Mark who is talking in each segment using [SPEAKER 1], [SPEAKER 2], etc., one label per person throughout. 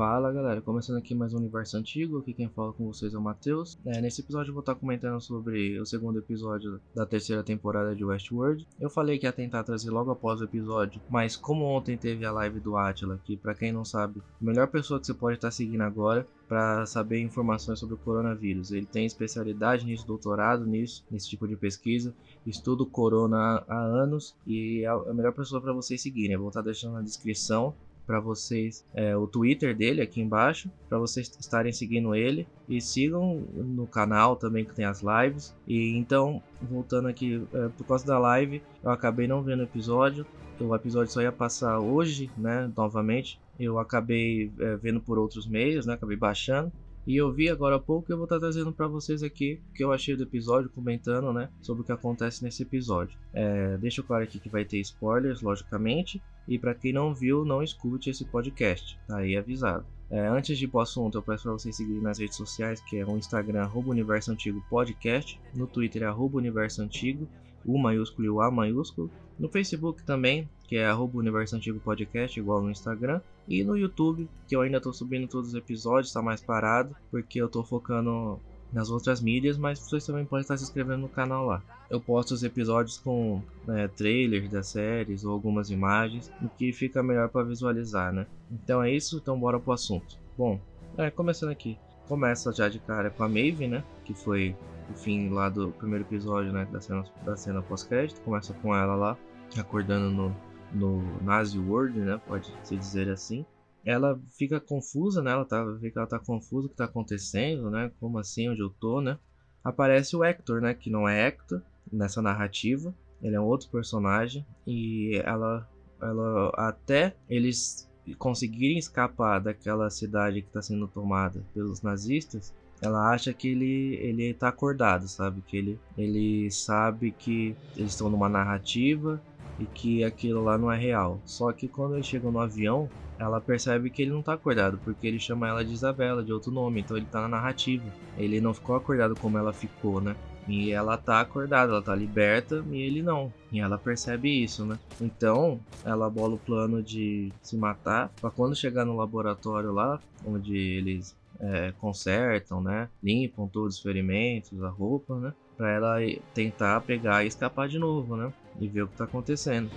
[SPEAKER 1] Fala galera, começando aqui mais um Universo Antigo, aqui quem fala com vocês é o Matheus. É, nesse episódio eu vou estar comentando sobre o segundo episódio da terceira temporada de Westworld. Eu falei que ia tentar trazer logo após o episódio, mas como ontem teve a live do Atila, que para quem não sabe, a melhor pessoa que você pode estar seguindo agora para saber informações sobre o coronavírus. Ele tem especialidade nisso, doutorado nisso, nesse tipo de pesquisa, estudo corona há anos e é a melhor pessoa para vocês seguirem. Eu vou estar deixando na descrição para vocês é, o Twitter dele aqui embaixo, para vocês estarem seguindo ele e sigam no canal também que tem as lives. E então, voltando aqui, é, por causa da live, eu acabei não vendo o episódio. O episódio só ia passar hoje, né, novamente. Eu acabei é, vendo por outros meios, né, acabei baixando. E eu vi agora há pouco e eu vou estar trazendo para vocês aqui o que eu achei do episódio, comentando, né, sobre o que acontece nesse episódio. É, deixo claro aqui que vai ter spoilers, logicamente, e para quem não viu, não escute esse podcast, tá aí avisado. É, antes de ir pro assunto, eu peço para vocês seguirem nas redes sociais, que é o Instagram, arroba Universo Antigo Podcast, no Twitter, arroba Universo Antigo, o maiúsculo e o A maiúsculo. No Facebook também, que é arroba Universo Antigo Podcast, igual no Instagram. E no YouTube, que eu ainda estou subindo todos os episódios, está mais parado, porque eu estou focando nas outras mídias, mas vocês também podem estar se inscrevendo no canal lá. Eu posto os episódios com né, trailers das séries ou algumas imagens, o que fica melhor para visualizar, né? Então é isso, então bora pro assunto. Bom, é, começando aqui, começa já de cara com a Maeve, né? Que foi o fim lá do primeiro episódio, né? Da cena, da cena pós-crédito. Começa com ela lá, acordando no, no Nazi World, né? Pode se dizer assim. Ela fica confusa, né? Ela tá, vê que ela tá confusa o que tá acontecendo, né? Como assim, onde eu tô, né? Aparece o Hector, né? Que não é Hector nessa narrativa. Ele é um outro personagem. E ela, ela até eles conseguirem escapar daquela cidade que está sendo tomada pelos nazistas, ela acha que ele ele tá acordado, sabe? Que ele ele sabe que eles estão numa narrativa e que aquilo lá não é real. Só que quando eles chegam no avião, ela percebe que ele não tá acordado, porque ele chama ela de Isabela, de outro nome, então ele tá na narrativa. Ele não ficou acordado como ela ficou, né? E ela tá acordada, ela tá liberta e ele não. E ela percebe isso, né? Então, ela bola o plano de se matar para quando chegar no laboratório lá, onde eles é, consertam, né? Limpam todos os ferimentos, a roupa, né? Pra ela tentar pegar e escapar de novo, né? E ver o que tá acontecendo.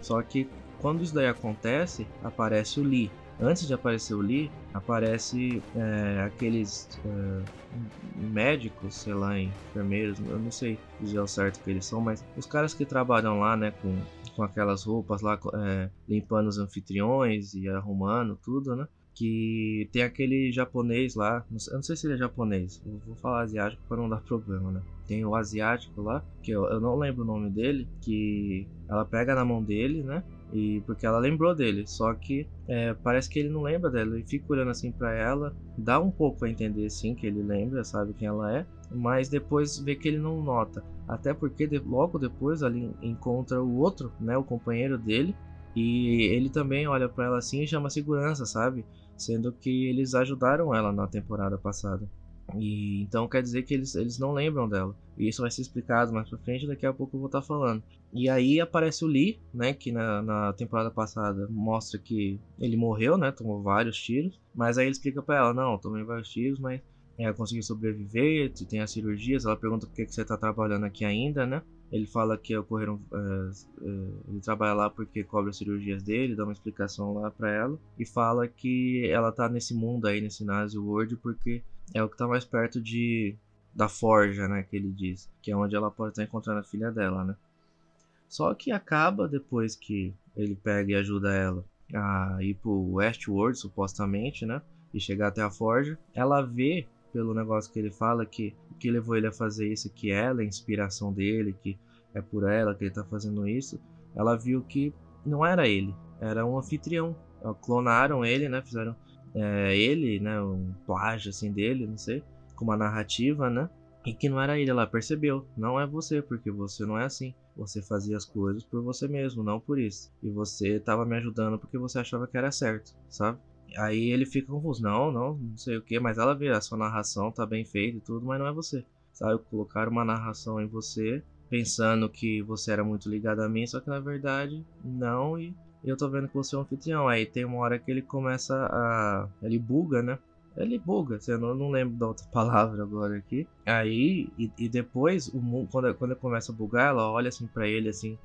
[SPEAKER 1] Só que quando isso daí acontece, aparece o Lee. Antes de aparecer o Lee, aparece é, aqueles é, médicos, sei lá, enfermeiros, eu não sei dizer ao certo que eles são, mas os caras que trabalham lá, né, com, com aquelas roupas lá, é, limpando os anfitriões e arrumando tudo, né? que tem aquele japonês lá, eu não sei se ele é japonês, eu vou falar asiático para não dar problema, né? Tem o asiático lá, que eu, eu não lembro o nome dele, que ela pega na mão dele, né? E porque ela lembrou dele, só que é, parece que ele não lembra dela. Ele fica olhando assim para ela, dá um pouco a entender sim que ele lembra, sabe quem ela é, mas depois vê que ele não nota. Até porque de, logo depois ali encontra o outro, né, o companheiro dele, e ele também olha para ela assim e chama segurança, sabe? Sendo que eles ajudaram ela na temporada passada. E então quer dizer que eles, eles não lembram dela. E isso vai ser explicado mais pra frente, daqui a pouco eu vou estar tá falando. E aí aparece o Lee, né? Que na, na temporada passada mostra que ele morreu, né? Tomou vários tiros. Mas aí ele explica pra ela, não, tomei vários tiros, mas é, consegui sobreviver, tem as cirurgias. Ela pergunta por que, que você tá trabalhando aqui ainda, né? Ele fala que ocorreram. É, é, ele trabalha lá porque cobra as cirurgias dele, dá uma explicação lá pra ela. E fala que ela tá nesse mundo aí, nesse Nazi World, porque é o que tá mais perto de da forja, né, que ele diz, que é onde ela pode estar encontrando a filha dela, né? Só que acaba depois que ele pega e ajuda ela a ir pro Westworld, supostamente, né? E chegar até a forja, ela vê pelo negócio que ele fala que o que levou ele a fazer isso que ela é a inspiração dele, que é por ela que ele tá fazendo isso. Ela viu que não era ele, era um anfitrião. Clonaram ele, né? Fizeram é, ele, né, um plágio assim dele, não sei, com uma narrativa, né? E que não era ele, ela percebeu, não é você, porque você não é assim. Você fazia as coisas por você mesmo, não por isso. E você tava me ajudando porque você achava que era certo, sabe? Aí ele fica confuso, não, não, não sei o que, mas ela vê, a sua narração tá bem feita e tudo, mas não é você. Sabe, colocaram uma narração em você, pensando que você era muito ligado a mim, só que na verdade não, e eu tô vendo que você é um anfitrião. Aí tem uma hora que ele começa a. Ele buga, né? Ele buga, eu não, não lembro da outra palavra agora aqui. Aí, e, e depois, o, quando, quando ele começa a bugar, ela olha assim para ele, assim,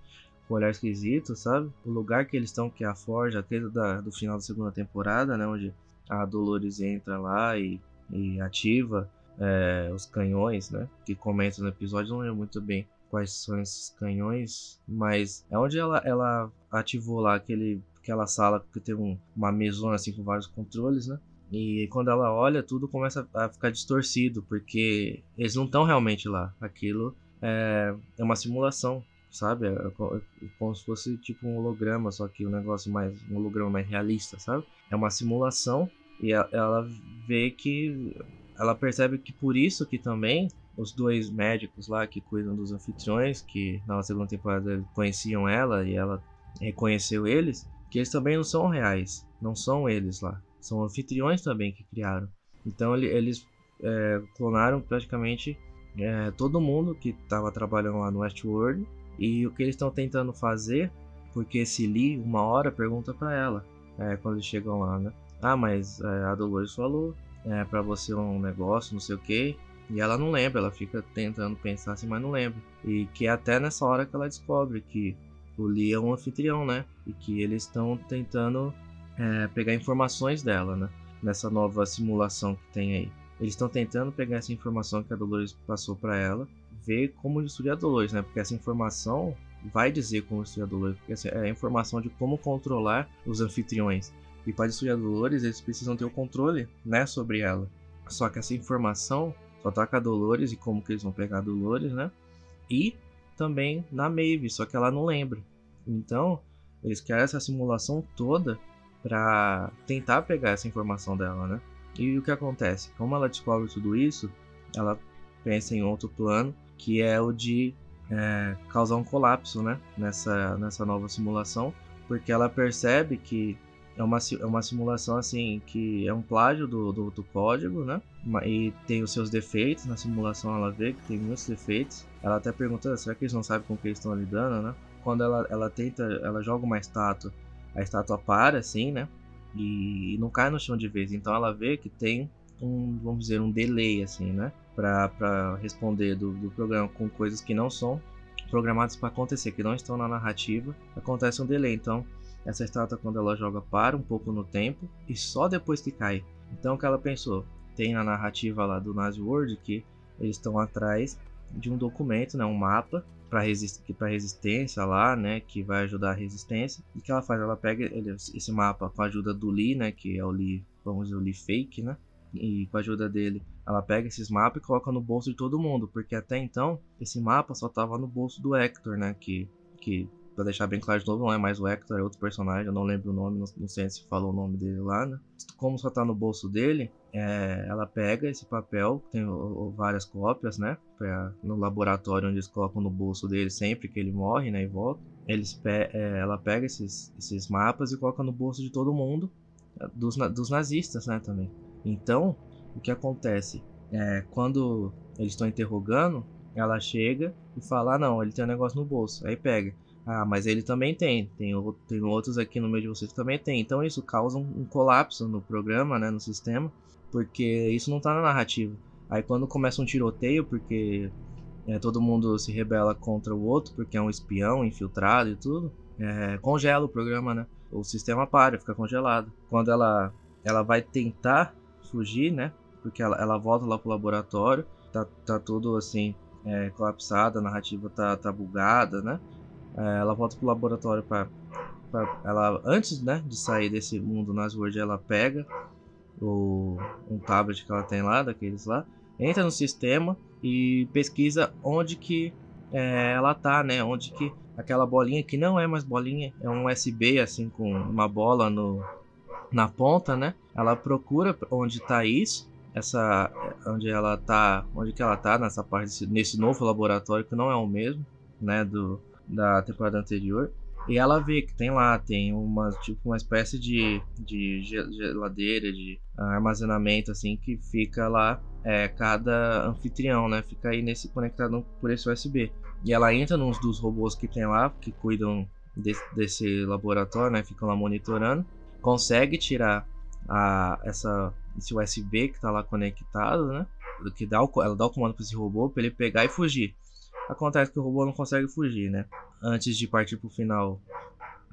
[SPEAKER 1] com um olhar esquisito, sabe? O lugar que eles estão, que é a Forja, aquele da, do final da segunda temporada, né? Onde a Dolores entra lá e, e ativa é, os canhões, né? Que comenta no episódio, não lembro muito bem quais são esses canhões, mas é onde ela, ela ativou lá aquele, aquela sala que tem um, uma mesona assim com vários controles, né? E quando ela olha, tudo começa a ficar distorcido, porque eles não estão realmente lá. Aquilo é, é uma simulação, sabe? É, é, como se fosse tipo um holograma, só que um negócio mais. um holograma mais realista, sabe? É uma simulação e ela vê que. Ela percebe que por isso que também os dois médicos lá que cuidam dos anfitriões, que na segunda temporada conheciam ela e ela reconheceu eles, que eles também não são reais, não são eles lá, são anfitriões também que criaram. Então ele, eles é, clonaram praticamente é, todo mundo que estava trabalhando lá no Westworld e o que eles estão tentando fazer, porque esse Lee uma hora pergunta para ela é, quando eles chegam lá, né? Ah, mas é, a Dolores falou é, para você um negócio, não sei o que, e ela não lembra, ela fica tentando pensar assim, mas não lembra. E que é até nessa hora que ela descobre que o Lee é um anfitrião, né? E que eles estão tentando é, pegar informações dela, né? Nessa nova simulação que tem aí. Eles estão tentando pegar essa informação que a Dolores passou para ela, ver como destruir a Dolores, né? Porque essa informação vai dizer como destruir a Dolores, porque essa é a informação de como controlar os anfitriões. E para destruir a Dolores, eles precisam ter o controle, né, sobre ela. Só que essa informação só tá com a Dolores e como que eles vão pegar a Dolores, né? E também na Maeve, só que ela não lembra. Então, eles criaram essa simulação toda para tentar pegar essa informação dela, né? E o que acontece? Como ela descobre tudo isso, ela pensa em outro plano, que é o de é, causar um colapso, né? Nessa, nessa nova simulação, porque ela percebe que é uma, é uma simulação assim que é um plágio do, do, do, código, né? E tem os seus defeitos. Na simulação ela vê que tem muitos defeitos. Ela até pergunta: será que eles não sabem com o que eles estão lidando, né? Quando ela, ela tenta, ela joga uma estátua, a estátua para assim, né? E, não cai no chão de vez. Então ela vê que tem um, vamos dizer, um delay assim, né? Para responder do, do programa com coisas que não são programadas para acontecer, que não estão na narrativa, acontece um delay. Então essa estátua, quando ela joga, para um pouco no tempo e só depois que cai. Então, o que ela pensou? Tem na narrativa lá do Nazi World que eles estão atrás de um documento, né, um mapa para resist resistência lá, né, que vai ajudar a resistência. E que ela faz? Ela pega ele, esse mapa com a ajuda do Lee, né, que é o Lee, vamos dizer, o Lee fake, né? E com a ajuda dele, ela pega esses mapas e coloca no bolso de todo mundo, porque até então esse mapa só tava no bolso do Hector, né, que que Pra deixar bem claro de novo, não é mais o Hector, é outro personagem, eu não lembro o nome, não, sei se falou o nome dele lá, né? Como só tá no bolso dele, é, ela pega esse papel, tem o, várias cópias, né? Pra, no laboratório onde eles colocam no bolso dele sempre que ele morre, né? E volta. Eles pe é, ela pega esses, esses mapas e coloca no bolso de todo mundo, dos, dos nazistas, né? Também. Então, o que acontece? É, quando eles estão interrogando, ela chega e fala: ah, não, ele tem um negócio no bolso. Aí pega. Ah, mas ele também tem. Tem, tem outros aqui no meio de vocês que também tem. Então isso causa um, um colapso no programa, né, no sistema, porque isso não tá na narrativa. Aí quando começa um tiroteio, porque é, todo mundo se rebela contra o outro, porque é um espião infiltrado e tudo, é, congela o programa, né? O sistema para, fica congelado. Quando ela, ela vai tentar fugir, né? Porque ela, ela volta lá pro laboratório, tá, tá tudo assim, é, colapsado, a narrativa tá, tá bugada, né? É, ela volta pro laboratório para ela antes né, de sair desse mundo Nazworld ela pega o, um tablet que ela tem lá daqueles lá entra no sistema e pesquisa onde que é, ela tá né onde que aquela bolinha que não é mais bolinha é um USB assim com uma bola no na ponta né ela procura onde tá isso essa onde ela tá onde que ela tá nessa parte nesse novo laboratório que não é o mesmo né do da temporada anterior. E ela vê que tem lá, tem uma, tipo, uma espécie de, de geladeira, de armazenamento, assim, que fica lá, é, cada anfitrião, né? Fica aí nesse conectado por esse USB. E ela entra nos dos robôs que tem lá, que cuidam desse, desse laboratório, né? Ficam lá monitorando. Consegue tirar a, essa, esse USB que tá lá conectado, né? Que dá o, ela dá o comando para esse robô para ele pegar e fugir. Acontece que o robô não consegue fugir, né? Antes de partir pro final,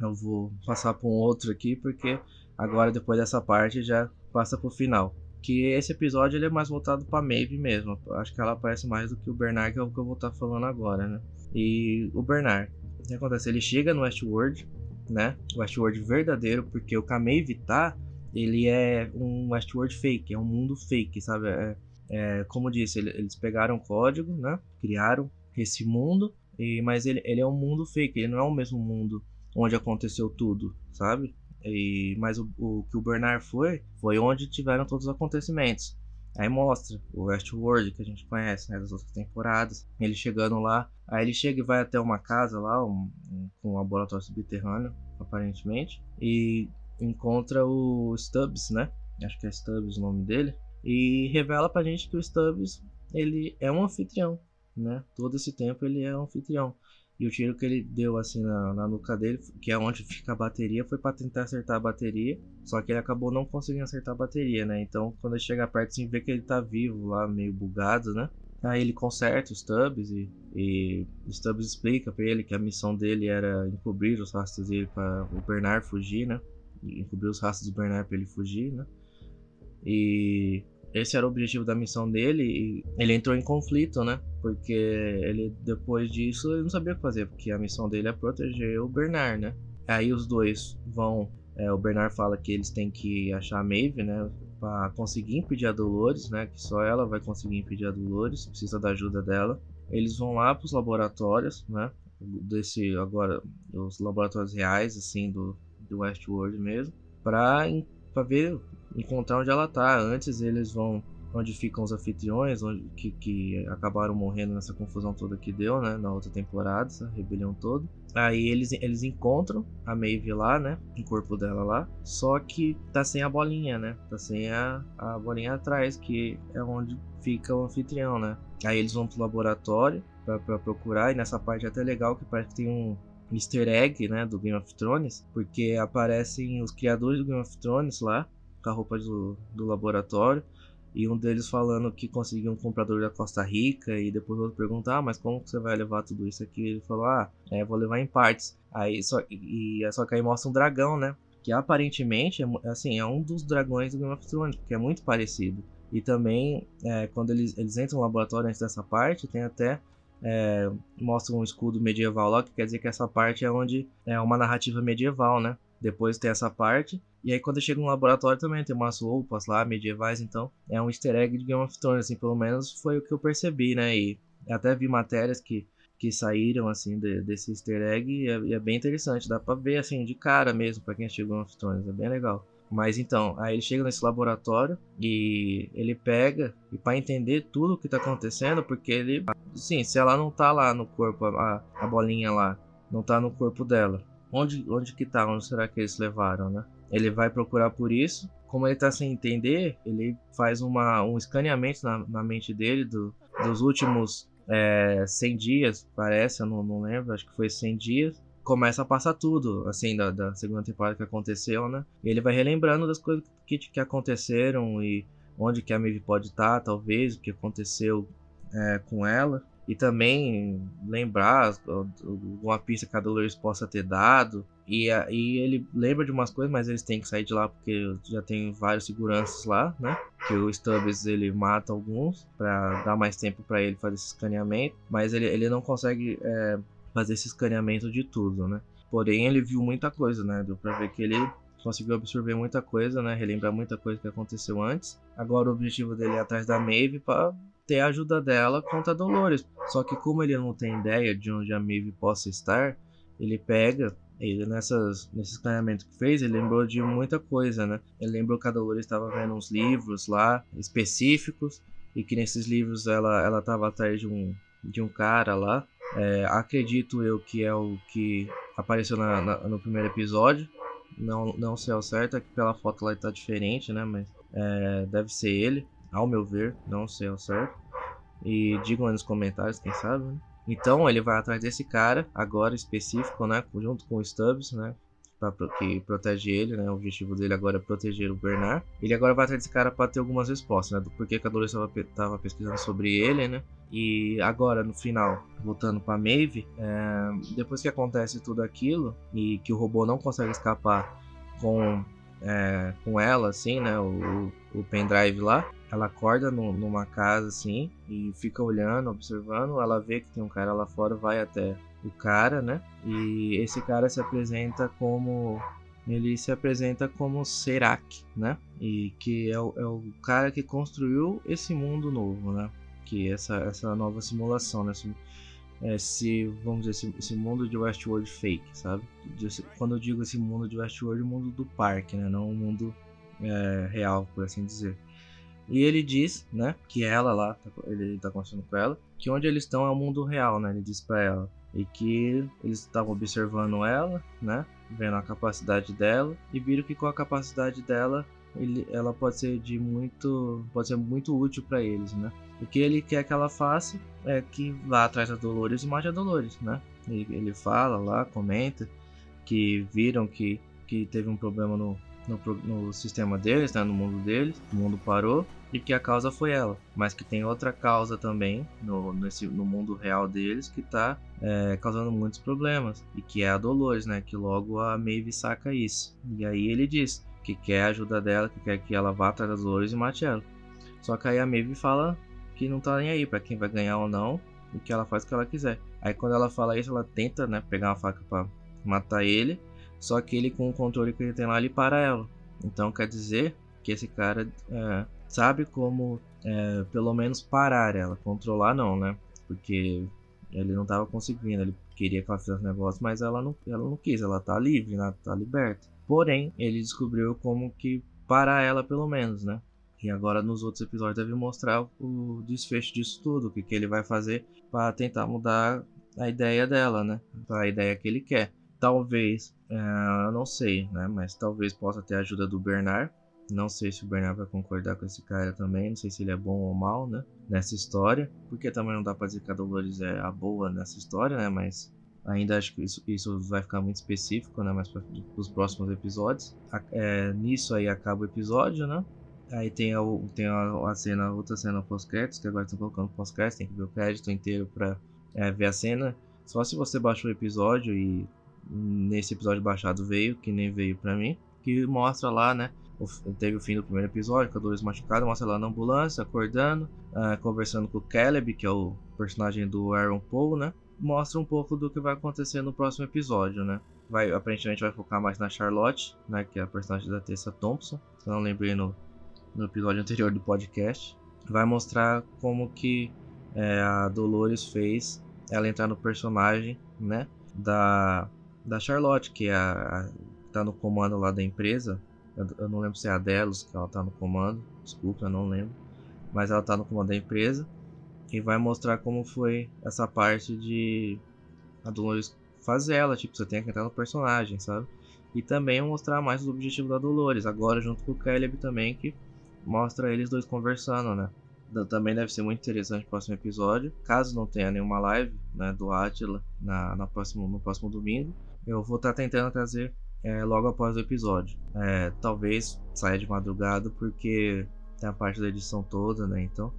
[SPEAKER 1] eu vou passar para um outro aqui, porque agora depois dessa parte já passa pro final. Que esse episódio ele é mais voltado para Maeve mesmo. Acho que ela aparece mais do que o Bernard, que é o que eu vou estar tá falando agora, né? E o Bernard, o que acontece? Ele chega no Westworld, né? O Westworld verdadeiro, porque o Kamei tá, ele é um Westworld fake, é um mundo fake, sabe? É, é, como disse, eles pegaram o código, né? Criaram esse mundo, e, mas ele, ele é um mundo fake, ele não é o mesmo mundo onde aconteceu tudo, sabe? E, mas o, o que o Bernard foi, foi onde tiveram todos os acontecimentos. Aí mostra o Westworld que a gente conhece, né, das outras temporadas. Ele chegando lá, aí ele chega e vai até uma casa lá, um, um, um laboratório subterrâneo, aparentemente, e encontra o Stubbs, né? Acho que é Stubbs o nome dele. E revela pra gente que o Stubbs, ele é um anfitrião, né? Todo esse tempo ele é anfitrião. E o tiro que ele deu assim na, na nuca dele, que é onde fica a bateria, foi para tentar acertar a bateria. Só que ele acabou não conseguindo acertar a bateria, né? Então quando ele chega perto, assim, vê que ele tá vivo lá, meio bugado, né? Aí ele conserta os Stubbs e, e Stubbs explica para ele que a missão dele era encobrir os rastros dele para o Bernard fugir, né? Encobrir os rastros do Bernard para ele fugir, né? E esse era o objetivo da missão dele e ele entrou em conflito, né? Porque ele depois disso ele não sabia o que fazer, porque a missão dele é proteger o Bernard, né? Aí os dois vão, é, o Bernard fala que eles têm que achar a Maeve, né? Para conseguir impedir a Dolores, né? Que só ela vai conseguir impedir a Dolores, precisa da ajuda dela. Eles vão lá para os laboratórios, né? Desse agora os laboratórios reais, assim do do Westworld mesmo, para para ver encontrar onde ela tá. Antes eles vão onde ficam os anfitriões, onde, que, que acabaram morrendo nessa confusão toda que deu, né, na outra temporada, essa rebelião toda. Aí eles, eles encontram a Maeve lá, né, o corpo dela lá, só que tá sem a bolinha, né, tá sem a, a bolinha atrás, que é onde fica o anfitrião, né. Aí eles vão pro laboratório para procurar, e nessa parte é até legal que parece que tem um, easter egg, né, do Game of Thrones, porque aparecem os criadores do Game of Thrones lá, com a roupa do, do laboratório, e um deles falando que conseguiu um comprador da Costa Rica, e depois o outro pergunta, ah, mas como que você vai levar tudo isso aqui? Ele falou, ah, é, vou levar em partes. Aí só, e, só que aí mostra um dragão, né? Que aparentemente é, assim, é um dos dragões do Game of Thrones, porque é muito parecido. E também, é, quando eles, eles entram no laboratório antes dessa parte, tem até é, mostra um escudo medieval lá, que quer dizer que essa parte é onde é uma narrativa medieval, né? Depois tem essa parte. E aí quando chega no laboratório também tem umas roupas lá medievais, então é um easter egg de Game of Thrones, assim, pelo menos foi o que eu percebi, né? E até vi matérias que, que saíram, assim, de, desse easter egg e é, e é, bem interessante. Dá pra ver, assim, de cara mesmo, pra quem assistiu Game of Thrones, é bem legal. Mas então, aí ele chega nesse laboratório e ele pega e para entender tudo o que tá acontecendo, porque ele, sim, se ela não tá lá no corpo, a, a bolinha lá, não tá no corpo dela, onde, onde que tá? Onde será que eles levaram, né? Ele vai procurar por isso. Como ele tá sem entender, ele faz uma, um escaneamento na, na mente dele do, dos últimos é, 100 dias, parece, eu não, não lembro, acho que foi 100 dias começa a passar tudo, assim, da, da segunda temporada que aconteceu, né? E ele vai relembrando das coisas que, que aconteceram e onde que a Maeve pode estar, tá, talvez, o que aconteceu é, com ela. E também lembrar uma pista que a Dolores possa ter dado. E aí ele lembra de umas coisas, mas eles têm que sair de lá porque já tem vários seguranças lá, né? Que o Stubbs ele mata alguns para dar mais tempo para ele fazer esse escaneamento, mas ele, ele não consegue é, fazer esse escaneamento de tudo, né? Porém, ele viu muita coisa, né? Deu pra ver que ele conseguiu absorver muita coisa, né? Relembrar muita coisa que aconteceu antes. Agora o objetivo dele é atrás da Maeve para ter a ajuda dela contra a Dolores. Só que como ele não tem ideia de onde a Maeve possa estar, ele pega ele nessas, nesse escaneamento que fez, ele lembrou de muita coisa, né? Ele lembrou que a Dolores estava vendo uns livros lá específicos e que nesses livros ela ela estava atrás de um de um cara lá é, acredito eu que é o que apareceu na, na, no primeiro episódio. Não, não sei ao certo, é que pela foto lá está diferente, né? Mas é, deve ser ele, ao meu ver, não sei ao certo. E digam aí nos comentários, quem sabe, né? Então ele vai atrás desse cara, agora específico, né? Junto com o Stubbs, né? Que protege ele, né? O objetivo dele agora é proteger o Bernard. Ele agora vai atrás desse cara para ter algumas respostas, né? Do porquê que a Dolores estava pesquisando sobre ele, né? E agora, no final, voltando pra Maeve, é, depois que acontece tudo aquilo e que o robô não consegue escapar com, é, com ela, assim, né? O, o pendrive lá, ela acorda no, numa casa assim e fica olhando, observando. Ela vê que tem um cara lá fora, vai até o cara, né? E esse cara se apresenta como. Ele se apresenta como Serac, né? E que é o, é o cara que construiu esse mundo novo, né? Que essa, essa nova simulação, né? Esse, esse vamos dizer, esse, esse, mundo de Westworld fake, sabe? Quando eu digo esse mundo de Westworld, o mundo do parque, né? Não o mundo é, real, por assim dizer. E ele diz, né, que ela lá, tá ele tá conversando com ela, que onde eles estão é o mundo real, né? Ele diz para ela. E que eles estavam observando ela, né? Vendo a capacidade dela e viram que com a capacidade dela, ele, ela pode ser de muito, pode ser muito útil para eles, né? O que ele quer que ela faça é que vá atrás da Dolores e mate a Dolores, né? Ele, ele fala lá, comenta que viram que, que teve um problema no, no, no sistema deles, né, no mundo deles, o mundo parou e que a causa foi ela, mas que tem outra causa também no, nesse, no mundo real deles que está é, causando muitos problemas e que é a Dolores, né, que logo a Maeve saca isso e aí ele diz que quer a ajuda dela, que quer que ela vá atrás das Dolores e mate ela. Só que aí a Maeve fala que não tá nem aí para quem vai ganhar ou não e que ela faz o que ela quiser. Aí quando ela fala isso, ela tenta, né, pegar uma faca para matar ele só que ele, com o controle que ele tem lá, ele para ela. Então quer dizer que esse cara é, sabe como, é, pelo menos, parar ela. Controlar não, né? Porque ele não estava conseguindo. Ele queria que ela fizesse negócio, mas ela não, ela não quis. Ela tá livre, né? Tá liberta. Porém, ele descobriu como que parar ela, pelo menos, né? E agora nos outros episódios deve mostrar o desfecho disso tudo, o que, que ele vai fazer para tentar mudar a ideia dela, né? A ideia que ele quer. Talvez, uh, não sei, né? Mas talvez possa ter a ajuda do Bernard. Não sei se o Bernard vai concordar com esse cara também. Não sei se ele é bom ou mal, né? Nessa história. Porque também não dá pra dizer que a Dolores é a boa nessa história, né? Mas ainda acho que isso, isso vai ficar muito específico, né? Mas para os próximos episódios. É, nisso aí acaba o episódio, né? Aí tem a, tem a, a cena, outra cena pós-créditos, que agora estão colocando pós-créditos, tem que ver o crédito inteiro pra é, ver a cena. Só se você baixou o episódio e nesse episódio baixado veio, que nem veio para mim, que mostra lá, né? Teve o fim do primeiro episódio, com a Dolores machucada, mostra lá na ambulância, acordando, uh, conversando com o Caleb, que é o personagem do Aaron Paul, né? Mostra um pouco do que vai acontecer no próximo episódio, né? Vai, aparentemente vai focar mais na Charlotte, né? Que é a personagem da Tessa Thompson. Se não lembrei no, no episódio anterior do podcast. Vai mostrar como que é, a Dolores fez ela entrar no personagem, né? Da da Charlotte, que é a, a, tá no comando lá da empresa. Eu, eu, não lembro se é a Delos que ela tá no comando. Desculpa, eu não lembro. Mas ela tá no comando da empresa. E vai mostrar como foi essa parte de a Dolores fazer ela. Tipo, você tem que entrar no personagem, sabe? E também mostrar mais os objetivos da Dolores. Agora junto com o Caleb também, que mostra eles dois conversando, né? também deve ser muito interessante o próximo episódio. Caso não tenha nenhuma live né, do Atila na, na próximo, no próximo domingo, eu vou estar tá tentando trazer é, logo após o episódio. É, talvez saia de madrugada porque tem a parte da edição toda, né? Então,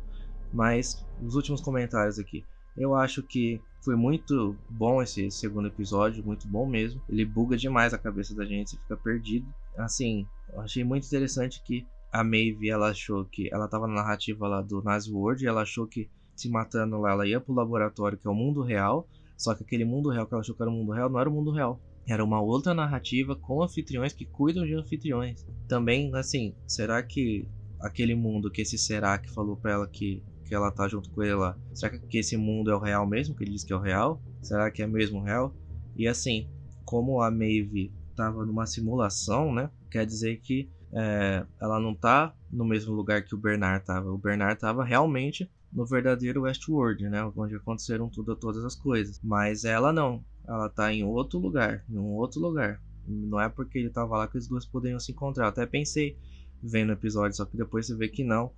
[SPEAKER 1] mas os últimos comentários aqui. Eu acho que foi muito bom esse segundo episódio, muito bom mesmo. Ele buga demais a cabeça da gente, você fica perdido. Assim, eu achei muito interessante que a Maeve ela achou que ela tava na narrativa lá do Nazi World ela achou que se matando lá ela ia pro laboratório que é o mundo real só que aquele mundo real que ela achou que era o mundo real não era o mundo real. Era uma outra narrativa com anfitriões que cuidam de anfitriões. Também, assim, será que aquele mundo que esse será que falou pra ela que, que ela tá junto com ele lá, será que esse mundo é o real mesmo? Que ele diz que é o real? Será que é mesmo real? E assim, como a Maeve tava numa simulação, né? Quer dizer que é, ela não tá no mesmo lugar que o Bernard tava. O Bernard tava realmente no verdadeiro Westworld, né? Onde aconteceram tudo, todas as coisas. Mas ela não. Ela tá em outro lugar, em um outro lugar. Não é porque ele tava lá que os dois poderiam se encontrar. Eu até pensei vendo o episódio, só que depois você vê que não.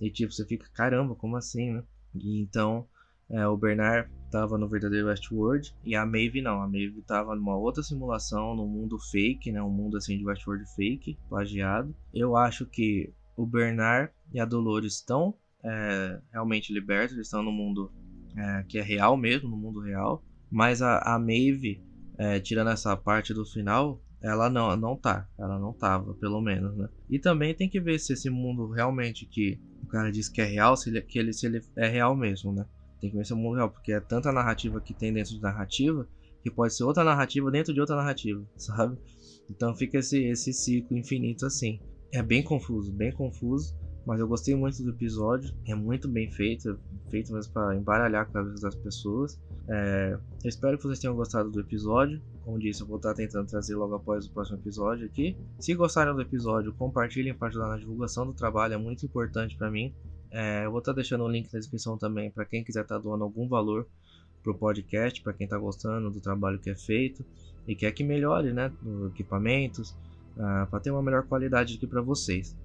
[SPEAKER 1] E tipo, você fica, caramba, como assim, né? E então, é, o Bernard tava no verdadeiro Westworld e a Maeve não. A Maeve tava numa outra simulação, num mundo fake, né? Um mundo assim de Westworld fake, plagiado. Eu acho que o Bernard e a Dolores estão é, realmente libertos, eles estão no mundo é, que é real mesmo, no mundo real. Mas a, a Maeve, é, tirando essa parte do final, ela não, não tá. Ela não tava, pelo menos, né? E também tem que ver se esse mundo realmente que o cara diz que é real, se ele, que ele, se ele é real mesmo, né? Tem que ver se é o mundo real, porque é tanta narrativa que tem dentro de narrativa que pode ser outra narrativa dentro de outra narrativa, sabe? Então fica esse, esse ciclo infinito assim. É bem confuso, bem confuso, mas eu gostei muito do episódio. É muito bem feito, feito mesmo para embaralhar a cabeça das pessoas. É, eu espero que vocês tenham gostado do episódio. Como disse, eu vou estar tentando trazer logo após o próximo episódio aqui. Se gostaram do episódio, compartilhem para ajudar na divulgação do trabalho, é muito importante para mim. É, eu vou estar deixando o link na descrição também para quem quiser estar doando algum valor pro podcast, para quem está gostando do trabalho que é feito e quer que melhore, né, os equipamentos, uh, para ter uma melhor qualidade aqui para vocês.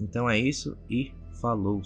[SPEAKER 1] Então é isso e falou!